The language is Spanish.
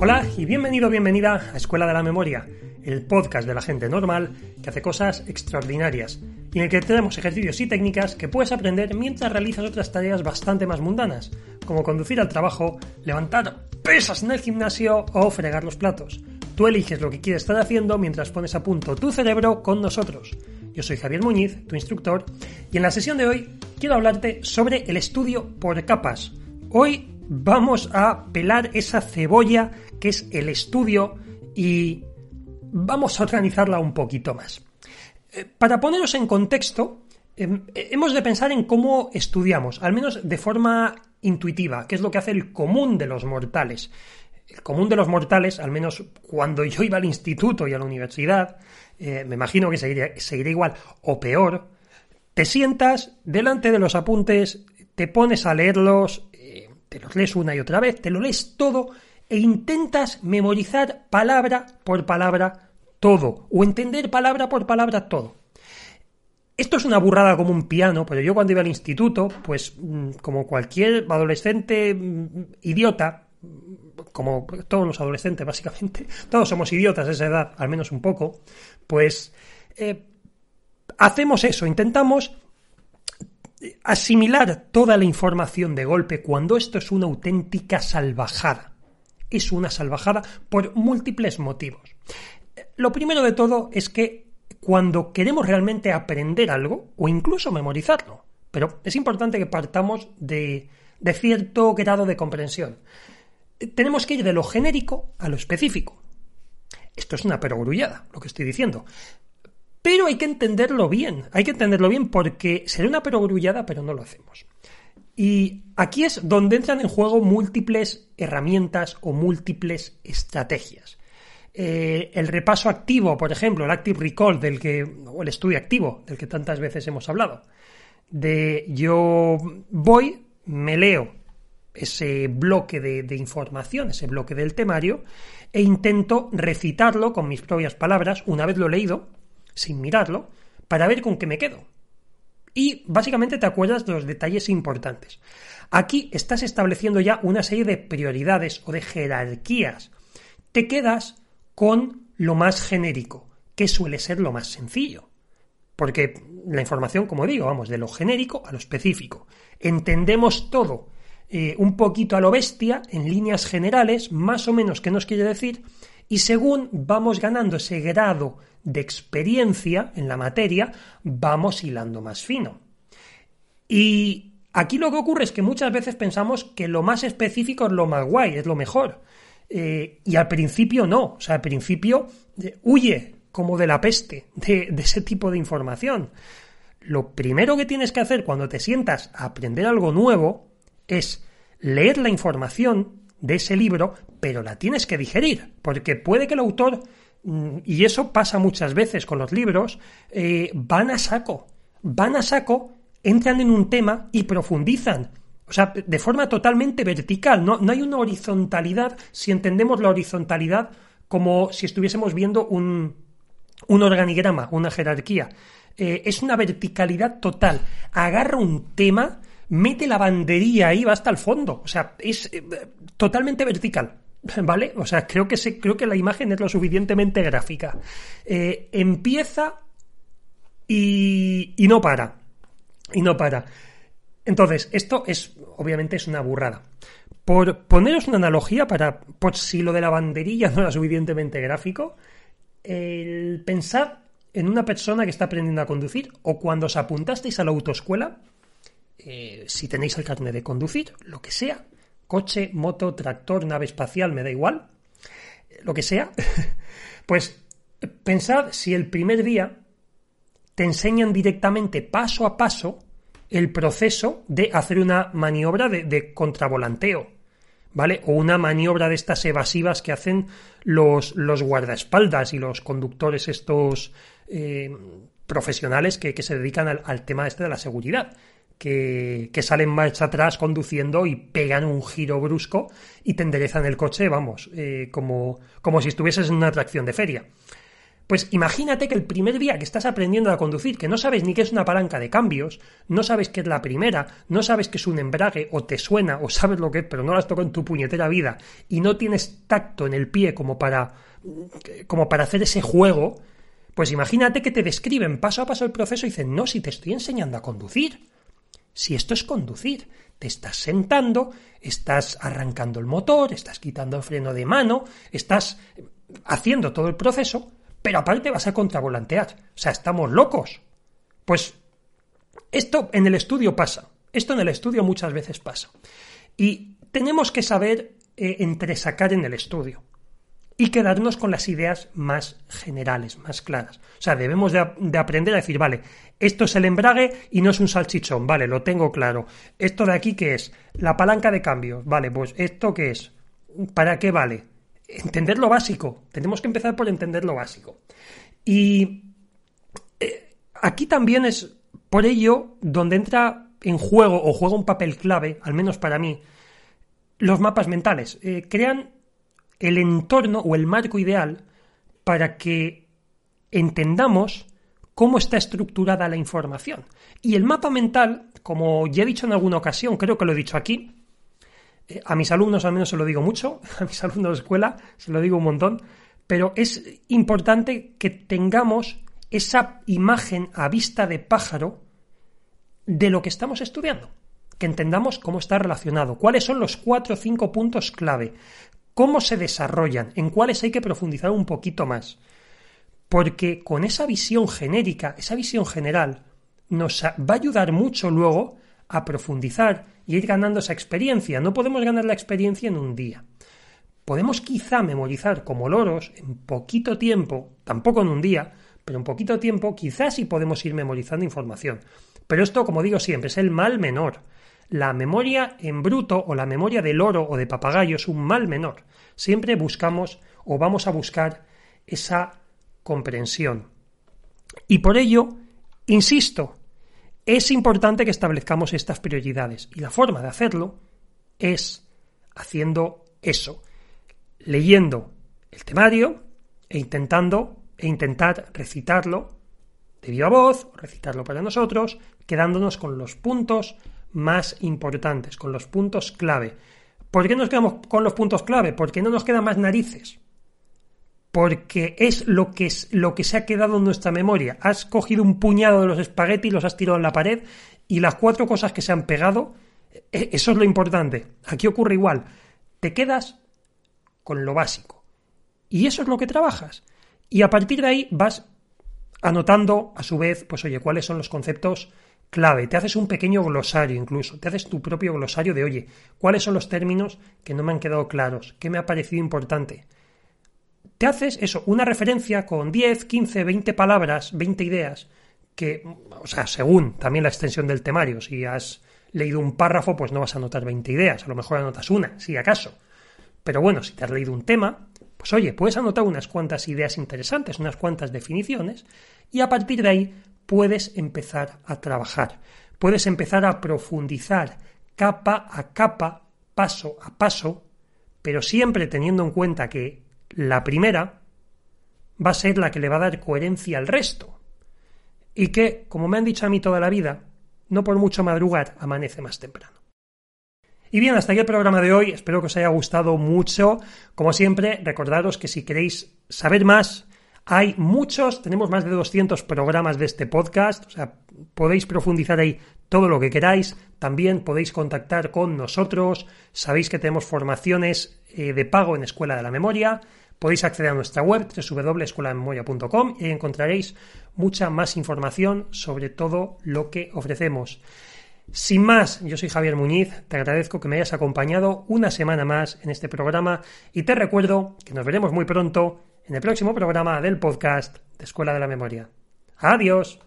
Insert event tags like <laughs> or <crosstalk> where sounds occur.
Hola y bienvenido, bienvenida a Escuela de la Memoria, el podcast de la gente normal que hace cosas extraordinarias y en el que tenemos ejercicios y técnicas que puedes aprender mientras realizas otras tareas bastante más mundanas, como conducir al trabajo, levantar pesas en el gimnasio o fregar los platos. Tú eliges lo que quieres estar haciendo mientras pones a punto tu cerebro con nosotros. Yo soy Javier Muñiz, tu instructor, y en la sesión de hoy quiero hablarte sobre el estudio por capas. Hoy vamos a pelar esa cebolla que es el estudio y vamos a organizarla un poquito más. Eh, para poneros en contexto, em, hemos de pensar en cómo estudiamos, al menos de forma intuitiva, que es lo que hace el común de los mortales. El común de los mortales, al menos cuando yo iba al instituto y a la universidad, eh, me imagino que seguiría igual o peor, te sientas delante de los apuntes, te pones a leerlos, te los lees una y otra vez, te lo lees todo e intentas memorizar palabra por palabra todo, o entender palabra por palabra todo. Esto es una burrada como un piano, pero yo cuando iba al instituto, pues mm, como cualquier adolescente mm, idiota, como todos los adolescentes básicamente, <laughs> todos somos idiotas a esa edad, al menos un poco, pues eh, hacemos eso, intentamos asimilar toda la información de golpe cuando esto es una auténtica salvajada. Es una salvajada por múltiples motivos. Lo primero de todo es que cuando queremos realmente aprender algo, o incluso memorizarlo, pero es importante que partamos de, cierto grado de comprensión, tenemos que ir de lo genérico a lo específico. Esto es una perogrullada, lo que estoy diciendo. Pero hay que entenderlo bien, hay que entenderlo bien porque será una perogrullada, pero no lo hacemos. Y aquí es donde entran en juego múltiples herramientas o múltiples estrategias. Eh, el repaso activo, por ejemplo, el active recall del que, o el estudio activo del que tantas veces hemos hablado. De yo voy, me leo ese bloque de, de información, ese bloque del temario, e intento recitarlo con mis propias palabras una vez lo he leído, sin mirarlo, para ver con qué me quedo. Y básicamente te acuerdas de los detalles importantes. Aquí estás estableciendo ya una serie de prioridades o de jerarquías. Te quedas con lo más genérico, que suele ser lo más sencillo. Porque la información, como digo, vamos de lo genérico a lo específico. Entendemos todo eh, un poquito a lo bestia, en líneas generales, más o menos qué nos quiere decir, y según vamos ganando ese grado de experiencia en la materia, vamos hilando más fino. Y aquí lo que ocurre es que muchas veces pensamos que lo más específico es lo más guay, es lo mejor. Eh, y al principio no, o sea, al principio eh, huye como de la peste de, ese tipo de información. Lo primero que tienes que hacer cuando te sientas a aprender algo nuevo es leer la información de ese libro, pero la tienes que digerir, porque puede que el autor, y eso pasa muchas veces con los libros, eh, van a saco, van a saco, entran en un tema y profundizan. O sea, de forma totalmente vertical, no, no hay una horizontalidad si entendemos la horizontalidad como si estuviésemos viendo un, un organigrama, una jerarquía. Eh, es una verticalidad total. Agarra un tema mete la bandería ahí, va hasta el fondo. O sea, es eh, totalmente vertical. ¿Vale? O sea, creo que, se, creo que la imagen es lo suficientemente gráfica. Eh, empieza y, y no para. Y no para. Entonces, esto es, obviamente, es una burrada. Por poneros una analogía para, por si lo de la banderilla no era suficientemente gráfico, el pensar en una persona que está aprendiendo a conducir o cuando os apuntasteis a la autoescuela, eh, si tenéis el carnet de conducir, lo que sea, coche, moto, tractor, nave espacial, me da igual, lo que sea, <laughs> pues pensad si el primer día te enseñan directamente paso a paso el proceso de hacer una maniobra de, contravolanteo, ¿vale? O una maniobra de estas evasivas que hacen los, guardaespaldas y los conductores estos eh, profesionales que, se dedican al, al, tema este de la seguridad que, salen marcha atrás conduciendo y pegan un giro brusco y te enderezan el coche, vamos, eh, como, como si estuvieses en una atracción de feria. Pues imagínate que el primer día que estás aprendiendo a conducir, que no sabes ni qué es una palanca de cambios, no sabes qué es la primera, no sabes qué es un embrague, o te suena, o sabes lo que es, pero no lo has tocado en tu puñetera vida, y no tienes tacto en el pie como para, como para hacer ese juego, pues imagínate que te describen paso a paso el proceso y dicen, no, si te estoy enseñando a conducir. Si esto es conducir, te estás sentando, estás arrancando el motor, estás quitando el freno de mano, estás haciendo todo el proceso, pero aparte vas a contravolantear. O sea, estamos locos. Pues esto en el estudio pasa. Esto en el estudio muchas veces pasa. Y tenemos que saber eh, entresacar en el estudio y quedarnos con las ideas más generales, más claras. O sea, debemos de, de, aprender a decir, vale, esto es el embrague y no es un salchichón, vale, lo tengo claro. Esto de aquí, ¿qué es? La palanca de cambio, vale, pues esto qué es? ¿Para qué vale? entender lo básico. Tenemos que empezar por entender lo básico. Y eh, aquí también es por ello donde entra en juego o juega un papel clave, al menos para mí, los mapas mentales. Eh, crean el entorno o el marco ideal para que entendamos cómo está estructurada la información. Y el mapa mental, como ya he dicho en alguna ocasión, creo que lo he dicho aquí, a mis alumnos al menos se lo digo mucho, <laughs> a mis alumnos de escuela se lo digo un montón, pero es importante que tengamos esa imagen a vista de pájaro de lo que estamos estudiando, que entendamos cómo está relacionado, cuáles son los cuatro o cinco puntos clave, cómo se desarrollan, en cuáles hay que profundizar un poquito más. Porque con esa visión genérica, esa visión general, nos va a ayudar mucho luego a profundizar y ir ganando esa experiencia. No podemos ganar la experiencia en un día. Podemos quizá memorizar como loros en poquito tiempo, tampoco en un día, pero en poquito tiempo quizás sí podemos ir memorizando información. Pero esto, como digo siempre, es el mal menor. La memoria en bruto o la memoria de loro o de papagayo es un mal menor. Siempre buscamos o vamos a buscar esa comprensión. Y por ello, insisto, es importante que establezcamos estas prioridades y la forma de hacerlo es haciendo eso, leyendo el temario e intentando e intentar recitarlo de viva voz, recitarlo para nosotros, quedándonos con los puntos más importantes, con los puntos clave. ¿Por qué nos quedamos con los puntos clave? Porque no nos quedan más narices porque es lo que, es lo que se ha quedado en nuestra memoria. Has cogido un puñado de los espaguetis, los has tirado en la pared y las cuatro cosas que se han pegado, e, eso es lo importante. Aquí ocurre igual. Te quedas con lo básico. Y eso es lo que trabajas. Y a partir de ahí vas anotando a su vez, pues oye, cuáles son los conceptos clave. Te haces un pequeño glosario incluso. Te haces tu propio glosario de, oye, cuáles son los términos que no me han quedado claros, qué me ha parecido importante te haces eso, una referencia con 10, 15, 20 palabras, 20 ideas, que, o sea, según también la extensión del temario, si has leído un párrafo, pues no vas a anotar 20 ideas, a lo mejor anotas una, si acaso. Pero bueno, si te has leído un tema, pues oye, puedes anotar unas cuantas ideas interesantes, unas cuantas definiciones, y a partir de ahí puedes empezar a trabajar, puedes empezar a profundizar capa a capa, paso a paso, pero siempre teniendo en cuenta que la primera va a ser la que le va a dar coherencia al resto. Y que, como me han dicho a mí toda la vida, no por mucho madrugar amanece más temprano. Y bien, hasta aquí el programa de hoy. Espero que os haya gustado mucho. Como siempre, recordaros que si queréis saber más, hay muchos, tenemos más de 200 programas de este podcast, o sea, podéis profundizar ahí todo lo que queráis. También podéis contactar con nosotros. Sabéis que tenemos formaciones eh, de pago en Escuela de la Memoria. Podéis acceder a nuestra web www.escueladememoria.com y encontraréis mucha más información sobre todo lo que ofrecemos. Sin más, yo soy Javier Muñiz, te agradezco que me hayas acompañado una semana más en este programa y te recuerdo que nos veremos muy pronto en el próximo programa del podcast de Escuela de la Memoria. Adiós.